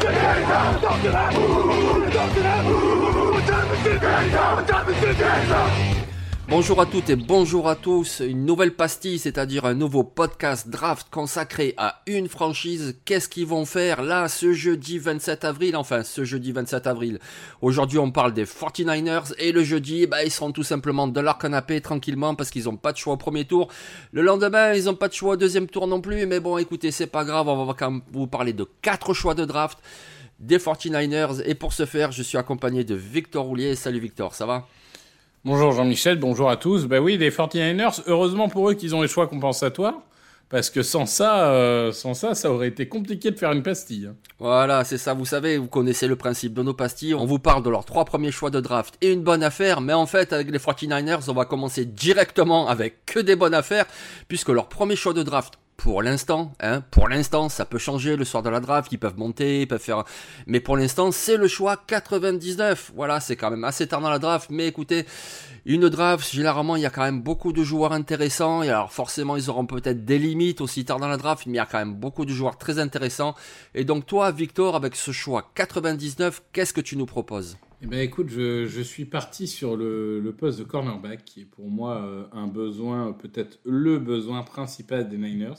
站起来！站起来！我站了起来，我站了起来。Bonjour à toutes et bonjour à tous, une nouvelle pastille, c'est-à-dire un nouveau podcast draft consacré à une franchise. Qu'est-ce qu'ils vont faire là ce jeudi 27 avril? Enfin, ce jeudi 27 avril. Aujourd'hui, on parle des 49ers et le jeudi, bah, ils seront tout simplement de leur canapé tranquillement parce qu'ils n'ont pas de choix au premier tour. Le lendemain, ils n'ont pas de choix au deuxième tour non plus, mais bon, écoutez, c'est pas grave, on va quand même vous parler de quatre choix de draft des 49ers et pour ce faire, je suis accompagné de Victor Roulier. Salut Victor, ça va? Bonjour Jean-Michel, bonjour à tous. Ben oui, les 49ers, heureusement pour eux qu'ils ont les choix compensatoires, parce que sans ça, euh, sans ça, ça aurait été compliqué de faire une pastille. Voilà, c'est ça, vous savez, vous connaissez le principe de nos pastilles. On vous parle de leurs trois premiers choix de draft et une bonne affaire, mais en fait, avec les 49ers, on va commencer directement avec que des bonnes affaires, puisque leur premier choix de draft, pour l'instant, hein, pour l'instant, ça peut changer le soir de la draft, ils peuvent monter, ils peuvent faire, mais pour l'instant, c'est le choix 99. Voilà, c'est quand même assez tard dans la draft, mais écoutez, une draft, généralement, il y a quand même beaucoup de joueurs intéressants, et alors forcément, ils auront peut-être des limites aussi tard dans la draft, mais il y a quand même beaucoup de joueurs très intéressants. Et donc, toi, Victor, avec ce choix 99, qu'est-ce que tu nous proposes? Eh ben écoute, je, je, suis parti sur le, le, poste de cornerback, qui est pour moi euh, un besoin, peut-être le besoin principal des Niners.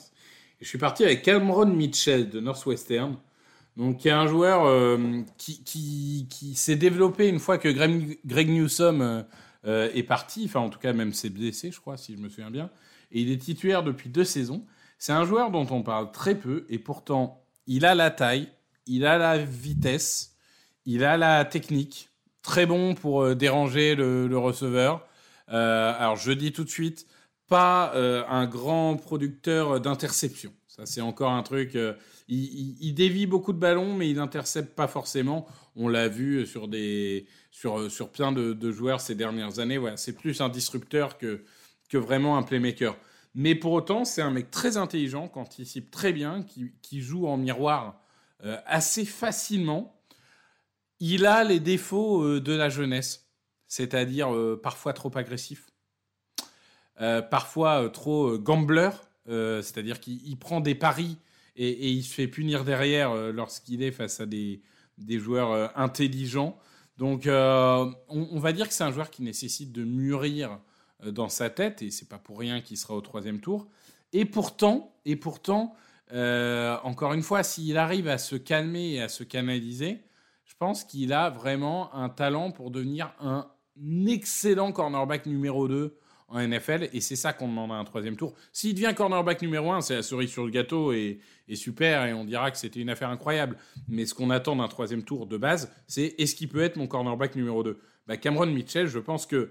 Et je suis parti avec Cameron Mitchell de Northwestern, donc qui est un joueur euh, qui, qui, qui s'est développé une fois que Greg, Greg Newsom euh, est parti, enfin en tout cas même s'est blessé, je crois, si je me souviens bien. Et il est titulaire depuis deux saisons. C'est un joueur dont on parle très peu, et pourtant il a la taille, il a la vitesse, il a la technique très bon pour euh, déranger le, receveur. Euh, alors je dis tout de suite, pas euh, un grand producteur d'interception. Ça c'est encore un truc. Il, il, dévie beaucoup de ballons, mais il n'intercepte pas forcément. On l'a vu sur des sur sur plein de, joueurs ces dernières années. Voilà, c'est plus un disrupteur que que vraiment un playmaker. Mais pour autant, c'est un mec très intelligent, qui anticipe très bien, qui, joue en miroir assez facilement il a les défauts euh, de la jeunesse, c'est-à-dire euh, parfois trop agressif, euh, parfois trop gambler, c'est-à-dire qu'il prend des paris et, il se fait punir derrière lorsqu'il est face à des, joueurs intelligents. Donc on, va dire que c'est un joueur qui nécessite de mûrir dans sa tête, et c'est pas pour rien qu'il sera au troisième tour. Et pourtant, et pourtant, encore une fois, s'il arrive à se calmer et à se canaliser, pense qu'il a vraiment un talent pour devenir un excellent cornerback numéro 2 en NFL et c'est ça qu'on demande à un troisième tour. S'il devient cornerback numéro 1, c'est la cerise sur le gâteau et, et super et on dira que c'était une affaire incroyable. Mais ce qu'on attend d'un troisième tour de base, c'est est-ce qu'il peut être mon cornerback numéro 2 bah Cameron Mitchell, je pense que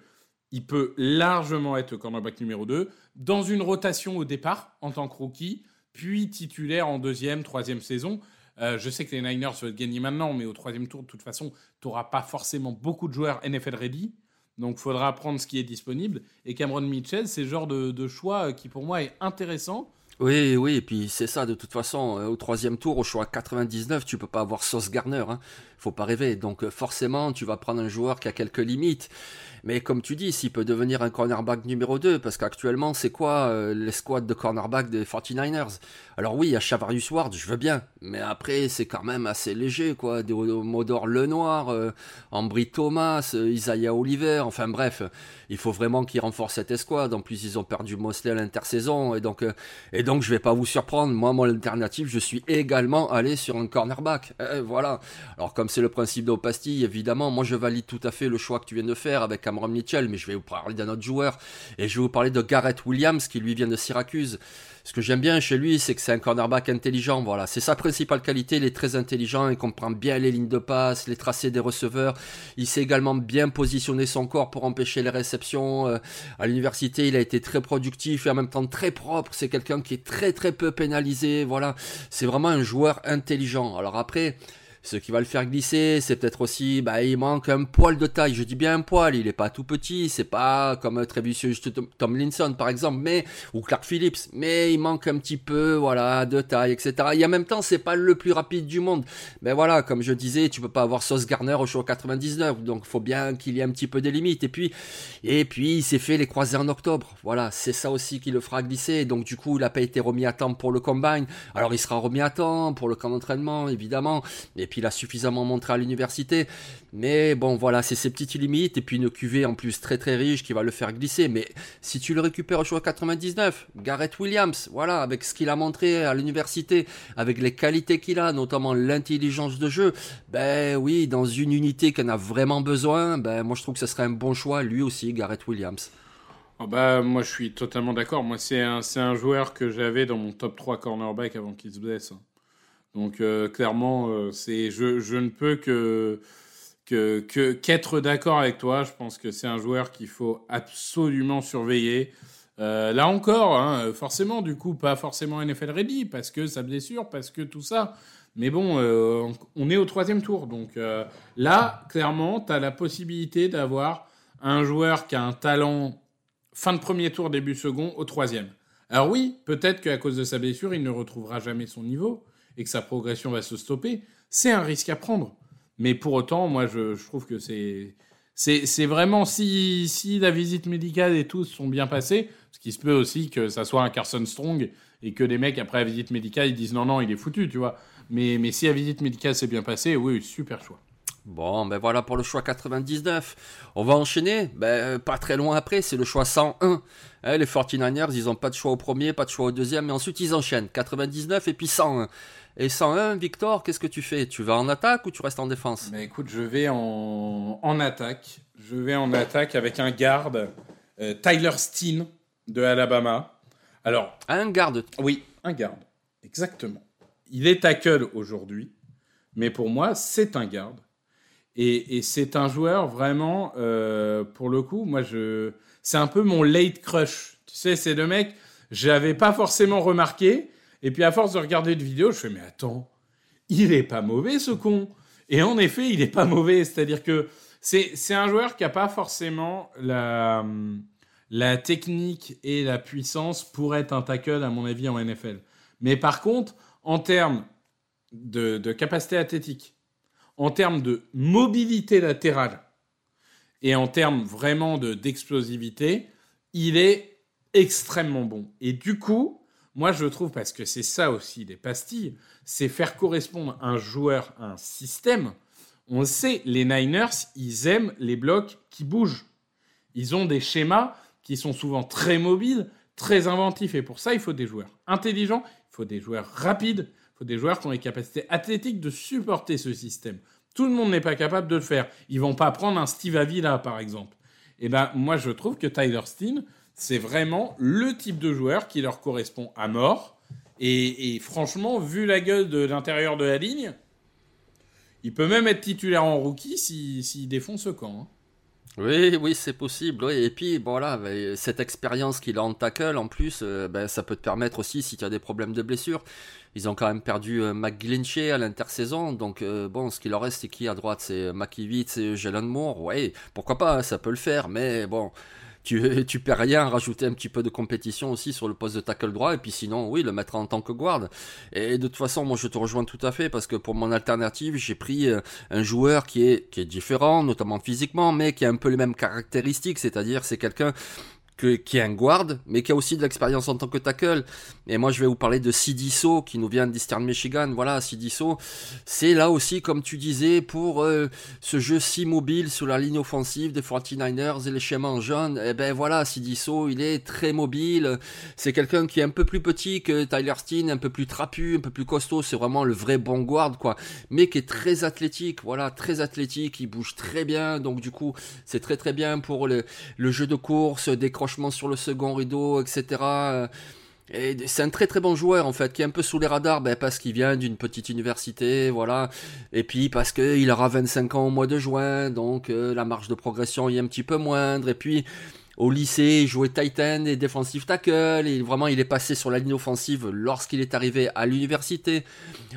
il peut largement être cornerback numéro 2 dans une rotation au départ en tant que rookie, puis titulaire en deuxième, troisième saison. Euh, je sais que les Niners veulent gagner maintenant, mais au troisième tour, de toute façon, tu n'auras pas forcément beaucoup de joueurs NFL ready. Donc, il faudra prendre ce qui est disponible. Et Cameron Mitchell, c'est le genre de, choix qui, pour moi, est intéressant. Oui, oui, et puis c'est ça, de toute façon, euh, au troisième tour, au choix 99, tu peux pas avoir Sauce Garner, hein. Faut pas rêver. Donc euh, forcément, tu vas prendre un joueur qui a quelques limites. Mais comme tu dis, s'il peut devenir un cornerback numéro 2, parce qu'actuellement, c'est quoi euh, l'escouade de cornerback des 49ers Alors oui, a Chavarius Ward, je veux bien, mais après, c'est quand même assez léger, quoi. Des Modor Lenoir, euh, Ambry Thomas, euh, Isaiah Oliver, enfin bref, il faut vraiment qu'ils renforcent cette escouade. En plus, ils ont perdu Mosley à l'intersaison, et donc, euh, et donc je vais pas vous surprendre, moi, mon alternative, je suis également allé sur un cornerback. Voilà. Alors, comme c'est le principe de évidemment, moi, je valide tout à fait le choix que tu viens de faire avec Cameron Mitchell, mais je vais vous parler d'un autre joueur, et je vais vous parler de Garrett Williams, qui lui vient de Syracuse. Ce que j'aime bien chez lui, c'est que c'est un cornerback intelligent. Voilà, c'est sa principale qualité. Il est très intelligent, il comprend bien les lignes de passe, les tracés des receveurs. Il sait également bien positionner son corps pour empêcher les réceptions. Euh, à l'université, il a été très productif et en même temps très propre. C'est quelqu'un qui est très très peu pénalisé. Voilà, c'est vraiment un joueur intelligent. Alors après, ce qui va le faire glisser, c'est peut-être aussi, bah, il manque un poil de taille. Je dis bien un poil, il est pas tout petit, c'est pas comme Trevius Tomlinson par exemple, mais ou Clark Phillips, mais il manque un petit peu, voilà, de taille, etc. Et en même temps, c'est pas le plus rapide du monde. Mais voilà, comme je disais, tu peux pas avoir Sauce Garner au show 99, donc faut bien qu'il y ait un petit peu des limites. Et puis, et puis, il s'est fait les croisés en octobre. Voilà, c'est ça aussi qui le fera glisser. Donc du coup, il a pas été remis à temps pour le combine. Alors il sera remis à temps pour le camp d'entraînement, évidemment. Puis il a suffisamment montré à l'université. Mais bon, voilà, c'est ses petites limites. Et puis une QV en plus très très riche qui va le faire glisser. Mais si tu le récupères au choix 99, Garrett Williams, voilà, avec ce qu'il a montré à l'université, avec les qualités qu'il a, notamment l'intelligence de jeu, ben oui, dans une unité qui en a vraiment besoin, ben moi je trouve que ce serait un bon choix, lui aussi, Garrett Williams. Oh bah, moi je suis totalement d'accord. Moi c'est un, un joueur que j'avais dans mon top 3 cornerback avant qu'il se blesse. Donc euh, clairement, euh, je, je, ne peux que que qu'être d'accord avec toi. Je pense que c'est un joueur qu'il faut absolument surveiller. Euh, là encore, hein, forcément, du coup, pas forcément NFL ready parce que sa blessure, parce que tout ça. Mais bon, on est au troisième tour. Donc là, clairement, tu as la possibilité d'avoir un joueur qui a un talent fin de premier tour, début second, au troisième. Alors oui, peut-être qu'à cause de sa blessure, il ne retrouvera jamais son niveau et que sa progression va se stopper, c'est un risque à prendre. Mais pour autant, moi, je, trouve que c'est vraiment si, si la visite médicale et tout sont bien passés, ce qui se peut aussi que ça soit un Carson Strong et que les mecs après la visite médicale ils disent non non il est foutu tu vois. Mais si la visite médicale s'est bien passée, oui super choix. Bon, ben voilà pour le choix 99. On va enchaîner? Ben, pas très loin après, c'est le choix 101. Eh, les 49ers, ils n'ont pas de choix au premier, pas de choix au deuxième, mais ensuite ils enchaînent. 99 et puis 101. Et 101, Victor, qu'est-ce que tu fais? Tu vas en attaque ou tu restes en défense? Mais écoute, je vais en, en, attaque. Je vais en attaque avec un garde, euh, Tyler Steen de Alabama. Alors. Un garde Oui, un garde. Exactement. Il est tackle aujourd'hui, mais pour moi, c'est un garde. Et, c'est un joueur vraiment, euh, pour le coup, moi, je, c'est un peu mon late crush. Tu sais, c'est le mec, j'avais pas forcément remarqué, et puis à force de regarder une vidéo, je fais mais attends, il est pas mauvais ce con. Et en effet, il est pas mauvais. C'est-à-dire que c'est, c'est un joueur qui a pas forcément la, la technique et la puissance pour être un tackle, à mon avis, en NFL. Mais par contre, en termes de, de capacité athlétique, en termes de mobilité latérale et en termes vraiment de, d'explosivité, il est extrêmement bon. Et du coup, moi, je trouve, parce que c'est ça aussi des pastilles, c'est faire correspondre un joueur à un système. On sait, les Niners, ils aiment les blocs qui bougent. Ils ont des schémas qui sont souvent très mobiles, très inventifs. Et pour ça, il faut des joueurs intelligents, il faut des joueurs rapides, des joueurs qui ont les capacités athlétiques de supporter ce système. Tout le monde n'est pas capable de le faire. Ils vont pas prendre un Steve Avila, par exemple. Et ben, moi, je trouve que Tyler Steen, c'est vraiment le type de joueur qui leur correspond à mort. Et, franchement, vu la gueule de l'intérieur de la ligne, il peut même être titulaire en rookie s'il si, défonce ce camp. Hein. Oui, oui, c'est possible. Et puis, voilà, cette expérience qu'il a en tackle, en plus, euh, ben, ça peut te permettre aussi, si tu as des problèmes de blessure. Ils ont quand même perdu euh, McGlinchey à l'intersaison. Donc, euh, bon, ce qu'il leur reste, c'est qui à droite? C'est McKivitz et Jalen Moore? Oui, pourquoi pas, ça peut le faire. Mais bon, tu, tu perds rien, rajouter un petit peu de compétition aussi sur le poste de tackle droit, et puis sinon, oui, le mettre en tant que guard. Et de toute façon, moi je te rejoins tout à fait, parce que pour mon alternative, j'ai pris euh, un joueur qui est, qui est différent, notamment physiquement, mais qui a un peu les mêmes caractéristiques, c'est-à-dire c'est quelqu'un qui est un guard, mais qui a aussi de l'expérience en tant que tackle. Et moi, je vais vous parler de Sidiso, qui nous vient d'Eastern Michigan. Voilà, Sidiso, c'est là aussi, comme tu disais, pour euh, ce jeu si mobile sur la ligne offensive des 49ers et les schémas en jaune. Et eh ben voilà, Sidiso, il est très mobile. C'est quelqu'un qui est un peu plus petit que Tyler Steen, un peu plus trapu, un peu plus costaud. C'est vraiment le vrai bon guard, quoi. Mais qui est très athlétique, voilà, très athlétique. Il bouge très bien. Donc, du coup, c'est très très bien pour le, le jeu de course, décroche sur le second rideau, etc. Et c'est un très très bon joueur en fait, qui est un peu sous les radars, ben, parce qu'il vient d'une petite université, voilà. Et puis parce qu'il aura 25 ans au mois de juin, donc euh, la marge de progression est un petit peu moindre. Et puis au lycée, il jouait Titan et Defensive Tackle. Et vraiment, il est passé sur la ligne offensive lorsqu'il est arrivé à l'université.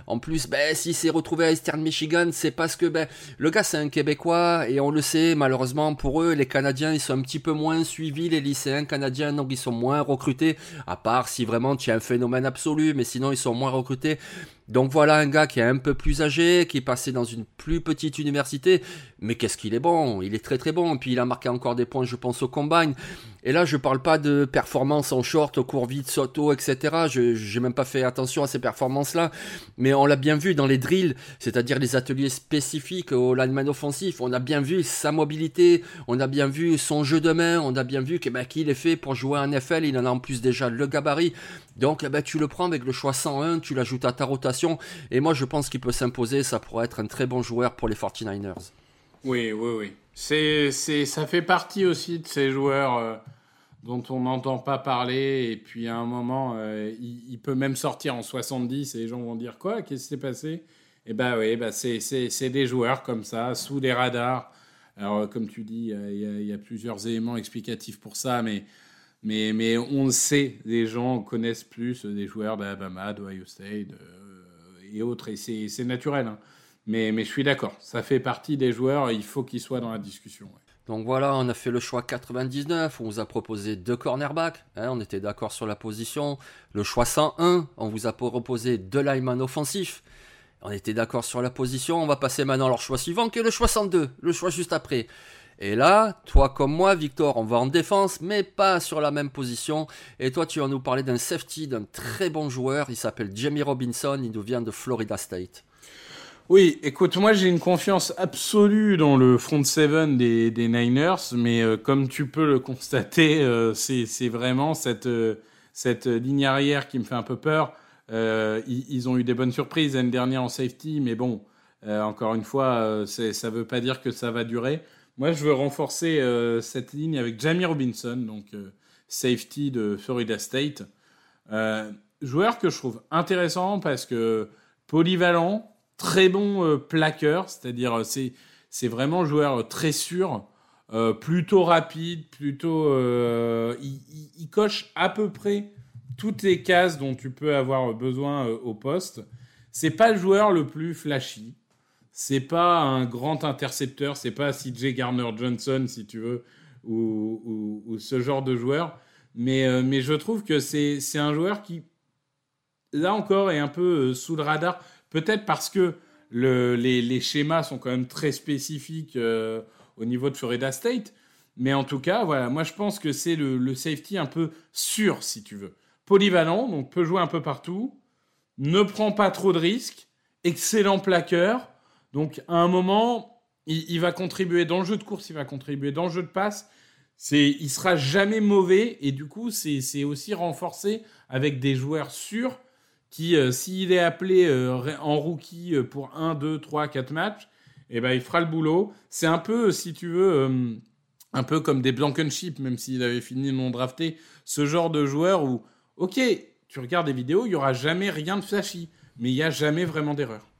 En plus, ben, s'il s'est retrouvé à Eastern Michigan, c'est parce que ben, le gars, c'est un Québécois. Et on le sait, malheureusement, pour eux, les Canadiens, ils sont un petit peu moins suivis, les lycéens canadiens. Donc, ils sont moins recrutés. À part si vraiment tu as un phénomène absolu. Mais sinon, ils sont moins recrutés. Donc voilà un gars qui est un peu plus âgé, qui est passé dans une plus petite université, mais qu'est-ce qu'il est bon, il est très très bon, puis il a marqué encore des points je pense au combine. Et là je parle pas de performance en short, court vite, sauto, etc. Je n'ai même pas fait attention à ces performances là, mais on l'a bien vu dans les drills, c'est-à-dire les ateliers spécifiques au lineman offensif, on a bien vu sa mobilité, on a bien vu son jeu de main, on a bien vu bah, qu'il est fait pour jouer en NFL, il en a en plus déjà le gabarit, donc bah, tu le prends avec le choix 101, tu l'ajoutes à ta rotation et moi, je pense qu'il peut s'imposer. Ça pourrait être un très bon joueur pour les 49ers. Oui, oui, oui. C'est, c'est, ça fait partie aussi de ces joueurs euh, dont on n'entend pas parler. Et puis à un moment, euh, il, peut même sortir en 70 et les gens vont dire Quoi? Qu'est-ce qui s'est passé? Eh bien, oui, bah, c'est, c'est, c'est des joueurs comme ça, sous les radars. Alors, comme tu dis, il y, a plusieurs éléments explicatifs pour ça, mais, mais, mais on le sait, les gens connaissent plus des joueurs d'Alabama, d'Ohio State, et autres, et c'est naturel. Hein. Mais, je suis d'accord, ça fait partie des joueurs, il faut qu'ils soient dans la discussion. Donc voilà, on a fait le choix 99, on vous a proposé deux cornerbacks, hein, on était d'accord sur la position. Le choix 101, on vous a proposé deux linemen offensifs, on était d'accord sur la position. On va passer maintenant à leur choix suivant, qui est le choix 102, le choix juste après. Et là, toi comme moi, Victor, on va en défense, mais pas sur la même position. Et toi, tu vas nous parler d'un safety, d'un très bon joueur. Il s'appelle Jamie Robinson, il nous vient de Florida State. Oui, écoute, moi j'ai une confiance absolue dans le front seven des, Niners, mais euh, comme tu peux le constater, euh, c'est vraiment cette, euh, cette ligne arrière qui me fait un peu peur. Ils, ils, ont eu des bonnes surprises l'année dernière en safety, mais bon, encore une fois, ça ne veut pas dire que ça va durer. Moi, je veux renforcer euh, cette ligne avec Jamie Robinson, donc euh, safety de Florida State. Euh, joueur que je trouve intéressant parce que polyvalent, très bon plaqueur, c'est-à-dire c'est, c'est vraiment joueur très sûr, plutôt rapide, plutôt. Il, il, coche à peu près toutes les cases dont tu peux avoir besoin au poste. C'est pas le joueur le plus flashy. C'est pas un grand intercepteur, c'est pas CJ Garner Johnson, si tu veux, ou, ce genre de joueur. Mais, euh, mais je trouve que c'est un joueur qui, là encore, est un peu euh, sous le radar. Peut-être parce que le, les, les, schémas sont quand même très spécifiques euh, au niveau de Florida State. Mais en tout cas, voilà, moi je pense que c'est le, le, safety un peu sûr, si tu veux. Polyvalent, donc peut jouer un peu partout, ne prend pas trop de risques, excellent plaqueur, donc, à un moment, il, va contribuer dans le jeu de course, il va contribuer dans le jeu de passe. C'est, il sera jamais mauvais et du coup, c'est aussi renforcé avec des joueurs sûrs qui, euh, s'il est appelé euh, en rookie euh, pour 1, 2, 3, 4 matchs, eh ben, il fera le boulot. C'est un peu, si tu veux, un peu comme des Blankenship, même s'il avait fini non drafté, ce genre de joueur où, ok, tu regardes des vidéos, il n'y aura jamais rien de flashy, mais il n'y a jamais vraiment d'erreur.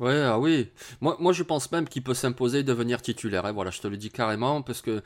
Ouais, ah oui. Moi, moi, je pense même qu'il peut s'imposer de devenir titulaire. Hein. Voilà, je te le dis carrément parce que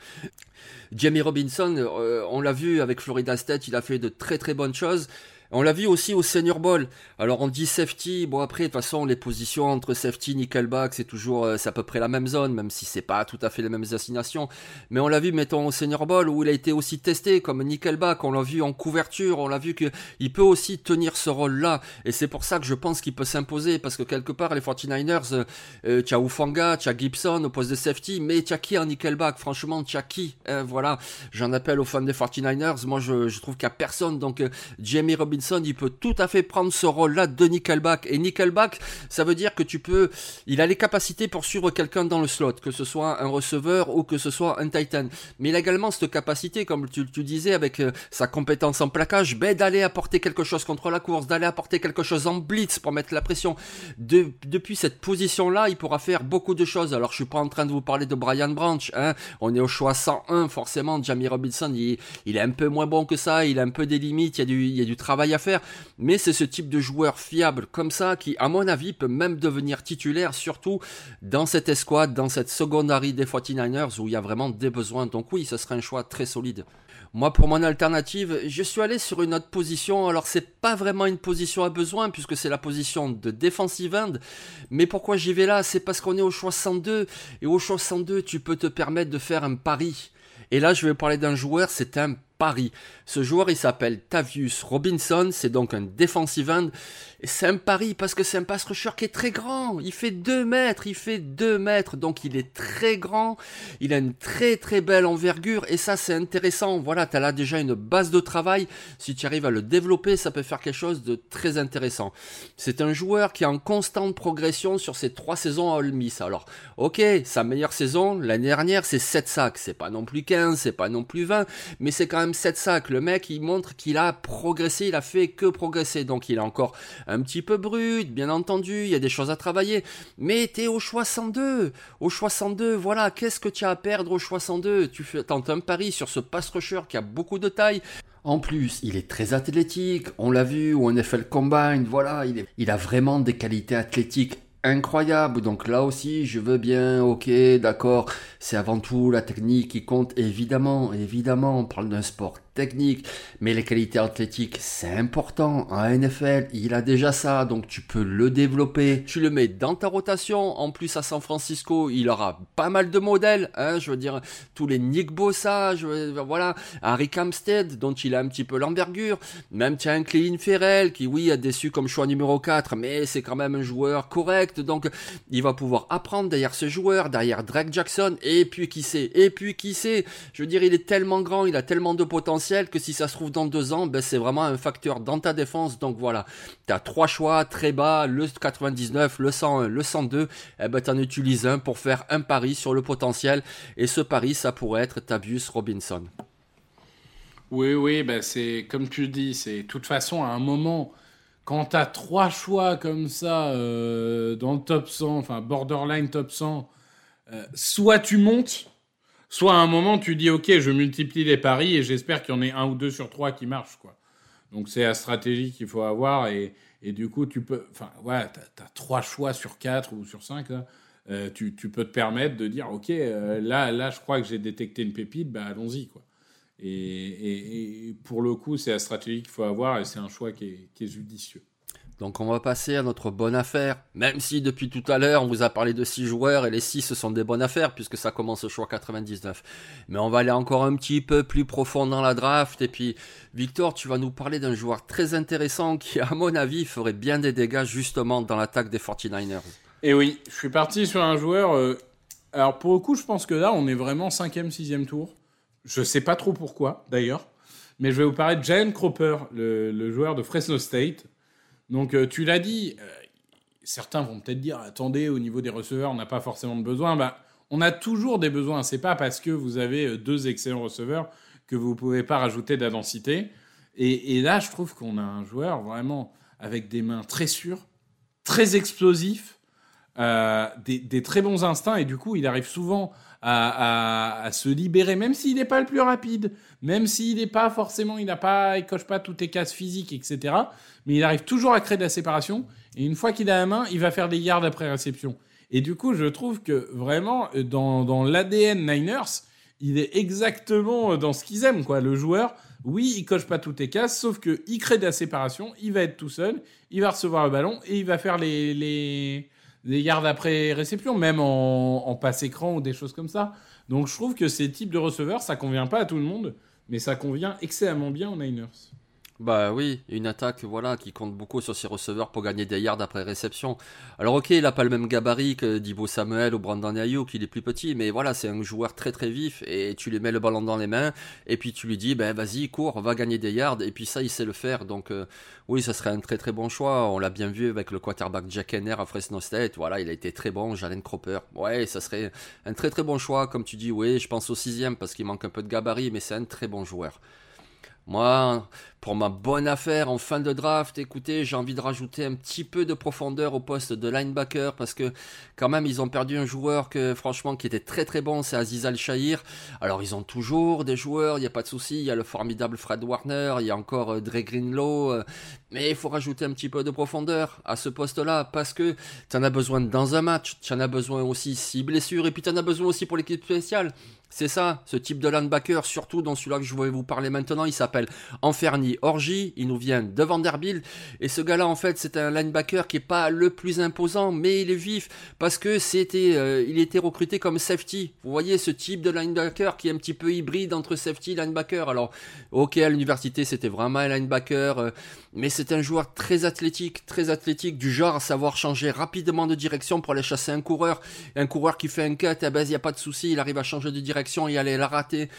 Jamie Robinson, euh, on l'a vu avec Florida State, il a fait de très très bonnes choses. On l'a vu aussi au Senior Bowl. Alors on dit safety, bon après de toute façon les positions entre safety, nickelback c'est toujours euh, c'est à peu près la même zone, même si c'est pas tout à fait les mêmes assignations. Mais on l'a vu mettons au Senior Bowl où il a été aussi testé comme nickelback, on l'a vu en couverture, on l'a vu que il peut aussi tenir ce rôle-là. Et c'est pour ça que je pense qu'il peut s'imposer parce que quelque part les 49ers, euh, euh, tu as Ufanga, Gibson au poste de safety, mais tu as qui en nickelback? Franchement, tu as qui hein, Voilà, j'en appelle aux fans des 49ers. Moi je, trouve qu'il n'y a personne donc Jamie Robinson il peut tout à fait prendre ce rôle-là de Nickelback. Et Nickelback, ça veut dire que tu peux, il a les capacités pour suivre quelqu'un dans le slot, que ce soit un receveur ou que ce soit un Titan. Mais il a également cette capacité, comme tu, disais, avec euh, sa compétence en plaquage, ben, d'aller apporter quelque chose contre la course, d'aller apporter quelque chose en blitz pour mettre la pression. depuis cette position-là, il pourra faire beaucoup de choses. Alors, je suis pas en train de vous parler de Brian Branch, hein. On est au choix 101, forcément. Jamie Robinson, il, est un peu moins bon que ça, il a un peu des limites, il y a du, il y a du travail à faire, mais c'est ce type de joueur fiable comme ça qui, à mon avis, peut même devenir titulaire, surtout dans cette escouade, dans cette secondary des 49ers où il y a vraiment des besoins. Donc oui, ce serait un choix très solide. Moi, pour mon alternative, je suis allé sur une autre position. Alors, c'est pas vraiment une position à besoin puisque c'est la position de defensive end. Mais pourquoi j'y vais là? C'est parce qu'on est au choix 102 et au choix 102, tu peux te permettre de faire un pari. Et là, je vais parler d'un joueur, c'est un Paris. Ce joueur, il s'appelle Tavius Robinson, c'est donc un defensive end. C'est un pari parce que c'est un pass rusher qui est très grand. Il fait 2 mètres, il fait 2 mètres, donc il est très grand. Il a une très très belle envergure et ça c'est intéressant. Voilà, tu as là déjà une base de travail. Si tu arrives à le développer, ça peut faire quelque chose de très intéressant. C'est un joueur qui est en constante progression sur ses 3 saisons à Ole Miss. Alors, ok, sa meilleure saison, l'année dernière, c'est 7 sacs. C'est pas non plus 15, c'est pas non plus 20, mais c'est quand même 7 sacs. Le mec, il montre qu'il a progressé, il a fait que progresser. Donc il est encore un petit peu brut, bien entendu, il y a des choses à travailler. Mais t'es au choix 102. Au choix 102, voilà, qu'est-ce que tu as à perdre au choix 102 Tu tentes un pari sur ce pass rusher qui a beaucoup de taille. En plus, il est très athlétique, on l'a vu au NFL Combine, voilà, il, il a vraiment des qualités athlétiques incroyables. Donc là aussi, je veux bien, ok, d'accord, c'est avant tout la technique qui compte, évidemment, évidemment, on parle d'un sport technique, mais les qualités athlétiques, c'est important. En NFL, il a déjà ça, donc tu peux le développer. Tu le mets dans ta rotation. En plus, à San Francisco, il aura pas mal de modèles. Hein, je veux dire, tous les Nick Bossa, voilà, Harry Camstead, dont il a un petit peu l'envergure. Même tiens, Clean Ferrell, qui oui, a déçu comme choix numéro 4, mais c'est quand même un joueur correct. Donc, il va pouvoir apprendre derrière ce joueur, derrière Drake Jackson, et puis qui sait, et puis qui sait. Je veux dire, il est tellement grand, il a tellement de potentiel que si ça se trouve dans deux ans, ben c'est vraiment un facteur dans ta défense. Donc voilà, tu as trois choix très bas, le 99, le 101, le 102. Eh ben, tu en utilises un pour faire un pari sur le potentiel. Et ce pari, ça pourrait être Tabius Robinson. Oui, oui, ben c'est comme tu dis, c'est de toute façon à un moment, quand tu as trois choix comme ça euh, dans le top 100, enfin borderline top 100, euh, soit tu montes, soit à un moment tu dis ok je multiplie les paris et j'espère qu'il y en ait un ou deux sur trois qui marchent quoi. Donc c'est la stratégie qu'il faut avoir et, et, du coup tu peux, enfin voilà, tu as, trois choix sur quatre ou sur cinq euh, tu, tu, peux te permettre de dire ok euh, là là je crois que j'ai détecté une pépite, bah allons-y quoi. Et, et, pour le coup c'est la stratégie qu'il faut avoir et c'est un choix qui est judicieux. Donc on va passer à notre bonne affaire, même si depuis tout à l'heure on vous a parlé de 6 joueurs et les 6 ce sont des bonnes affaires puisque ça commence au choix 99. Mais on va aller encore un petit peu plus profond dans la draft et puis Victor tu vas nous parler d'un joueur très intéressant qui à mon avis ferait bien des dégâts justement dans l'attaque des 49ers. Et oui, je suis parti sur un joueur... Euh, alors pour le coup je pense que là on est vraiment 5e, 6e tour. Je sais pas trop pourquoi d'ailleurs. Mais je vais vous parler de Jalen Cropper, le joueur de Fresno State donc euh, tu l'as dit, euh, certains vont peut-être dire attendez, au niveau des receveurs, on n'a pas forcément de besoin. Bah, on a toujours des besoins. C'est pas parce que vous avez euh, deux excellents receveurs que vous ne pouvez pas rajouter de la densité. Et, là, je trouve qu'on a un joueur vraiment avec des mains très sûres, très explosif, des, très bons instincts, et du coup, il arrive souvent à, se libérer, même s'il n'est pas le plus rapide, même s'il n'est pas forcément, il n'a pas, il coche pas toutes les cases physiques, etc mais il arrive toujours à créer de la séparation. Et une fois qu'il a la main, il va faire des yards après réception. Et du coup, je trouve que vraiment, dans, dans l'ADN Niners, il est exactement dans ce qu'ils aiment. Quoi. Le joueur Oui, il coche pas toutes les cases, sauf que il crée de la séparation, il va être tout seul, il va recevoir le ballon et il va faire les, les, les yards après réception, même en, en passe écran ou des choses comme ça. Donc je trouve que ces types de receveurs, ça convient pas à tout le monde, mais ça convient excellemment bien aux Niners. Bah oui, une attaque voilà qui compte beaucoup sur ses receveurs pour gagner des yards après réception. Alors ok, il a pas le même gabarit que Dibo Samuel ou Brandon Ayuk, il est plus petit, mais voilà, c'est un joueur très très vif et tu lui mets le ballon dans les mains et puis tu lui dis ben vas-y cours, va gagner des yards et puis ça il sait le faire. Donc euh, oui, ça serait un très très bon choix. On l'a bien vu avec le quarterback Jack Henner à Fresno State. Voilà, il a été très bon. Jalen Cropper. Ouais, ça serait un très très bon choix. Comme tu dis, oui, je pense au sixième parce qu'il manque un peu de gabarit, mais c'est un très bon joueur. Moi, pour ma bonne affaire en fin de draft, écoutez, j'ai envie de rajouter un petit peu de profondeur au poste de linebacker parce que quand même ils ont perdu un joueur que franchement qui était très très bon, c'est Aziz Al-Shahir. Alors ils ont toujours des joueurs, il n'y a pas de souci, il y a le formidable Fred Warner, il y a encore euh, Dre Greenlow, euh, mais il faut rajouter un petit peu de profondeur à ce poste-là parce que tu en as besoin dans un match, tu en as besoin aussi si blessure et puis tu en as besoin aussi pour l'équipe spéciale. C'est ça, ce type de linebacker, surtout dans celui-là que je vais vous parler maintenant, il s'appelle Enferni Orgi, il nous vient de Vanderbilt, et ce gars-là, en fait, c'est un linebacker qui est pas le plus imposant, mais il est vif, parce que c'était, euh, il était recruté comme safety. Vous voyez, ce type de linebacker qui est un petit peu hybride entre safety et linebacker. Alors, ok, à l'université, c'était vraiment un linebacker, euh, mais c'est un joueur très athlétique, très athlétique, du genre à savoir changer rapidement de direction pour aller chasser un coureur. Un coureur qui fait un cut, eh ben, il n'y a pas de souci, il arrive à changer de direction et aller la rater.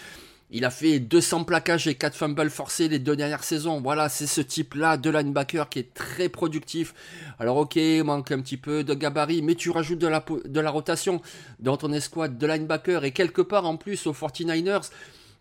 Il a fait 200 plaquages et 4 fumbles forcés les deux dernières saisons. Voilà, c'est ce type-là de linebacker qui est très productif. Alors ok, il manque un petit peu de gabarit, mais tu rajoutes de la, de la rotation dans ton escouade de linebacker et quelque part en plus aux 49ers.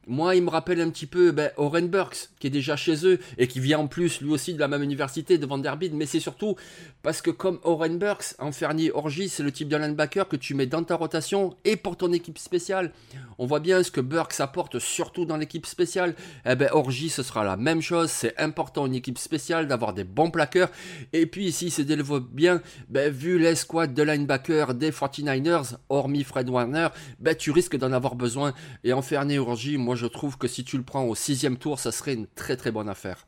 Moi, il me rappelle un petit peu ben, Oren Burks, qui est déjà chez eux et qui vient en plus lui aussi de la même université de Vanderbilt. Mais c'est surtout parce que comme Oren Burks, Fernier Orgy, c'est le type de linebacker que tu mets dans ta rotation et pour ton équipe spéciale. On voit bien ce que Burks apporte surtout dans l'équipe spéciale. Eh ben Orgy, ce sera la même chose. C'est important une équipe spéciale d'avoir des bons plaqueurs. Et puis ici, c'est développe bien. Ben, vu l'escouade de linebacker des 49ers, hormis Fred Warner, ben, tu risques d'en avoir besoin. Et Fernier Orgy, moi je trouve que si tu le prends au sixième tour, ça serait une très très bonne affaire.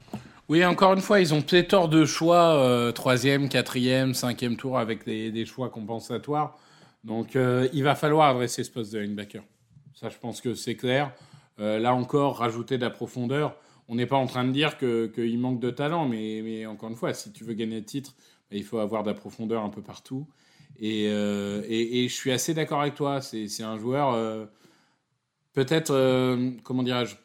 Oui, encore une fois, ils ont pléthore de choix, euh, troisième, quatrième, cinquième tour avec des, choix compensatoires. Donc euh, il va falloir adresser ce poste de linebacker. Ça, je pense que c'est clair. Euh, là encore, rajouter de la profondeur. On n'est pas en train de dire qu'il manque de talent, mais, mais, encore une fois, si tu veux gagner le titre, bah, il faut avoir de la profondeur un peu partout. Et, et, et je suis assez d'accord avec toi. C'est un joueur peut-être, euh, comment dirais-je,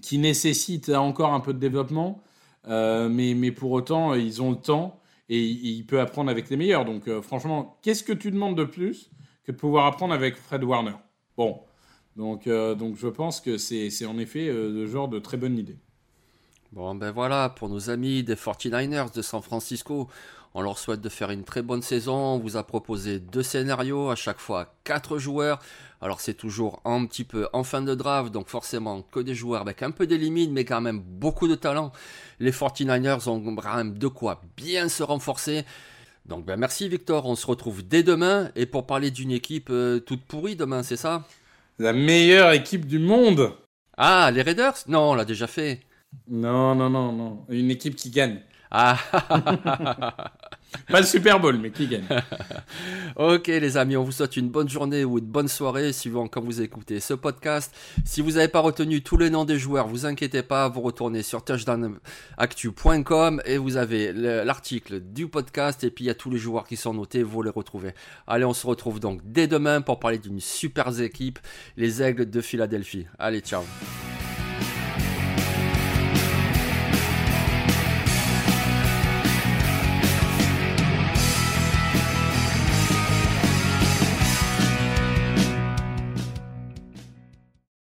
qui nécessite encore un peu de développement, euh, mais, mais pour autant, ils ont le temps et, il peut apprendre avec les meilleurs. Donc, euh, franchement, qu'est-ce que tu demandes de plus que de pouvoir apprendre avec Fred Warner? Bon, donc, donc je pense que c'est en effet le genre de très bonne idée. Bon, ben voilà, pour nos amis des 49ers de San Francisco, on leur souhaite de faire une très bonne saison. On vous a proposé deux scénarios, à chaque fois quatre joueurs. Alors c'est toujours un petit peu en fin de draft, donc forcément que des joueurs avec un peu des limites, mais quand même beaucoup de talent. Les 49ers ont quand même de quoi bien se renforcer. Donc ben merci Victor, on se retrouve dès demain et pour parler d'une équipe euh, toute pourrie demain, c'est ça? La meilleure équipe du monde Ah, les Raiders? Non, on l'a déjà fait. Non, non, non, non. Une équipe qui gagne. Ah Pas le Super Bowl, mais qui gagne Ok les amis, on vous souhaite une bonne journée ou une bonne soirée si vous, quand vous écoutez ce podcast. Si vous n'avez pas retenu tous les noms des joueurs, vous inquiétez pas, vous retournez sur touchdownactu.com et vous avez l'article du podcast et puis il y a tous les joueurs qui sont notés, vous les retrouvez. Allez, on se retrouve donc dès demain pour parler d'une super équipe, les Aigles de Philadelphie. Allez, ciao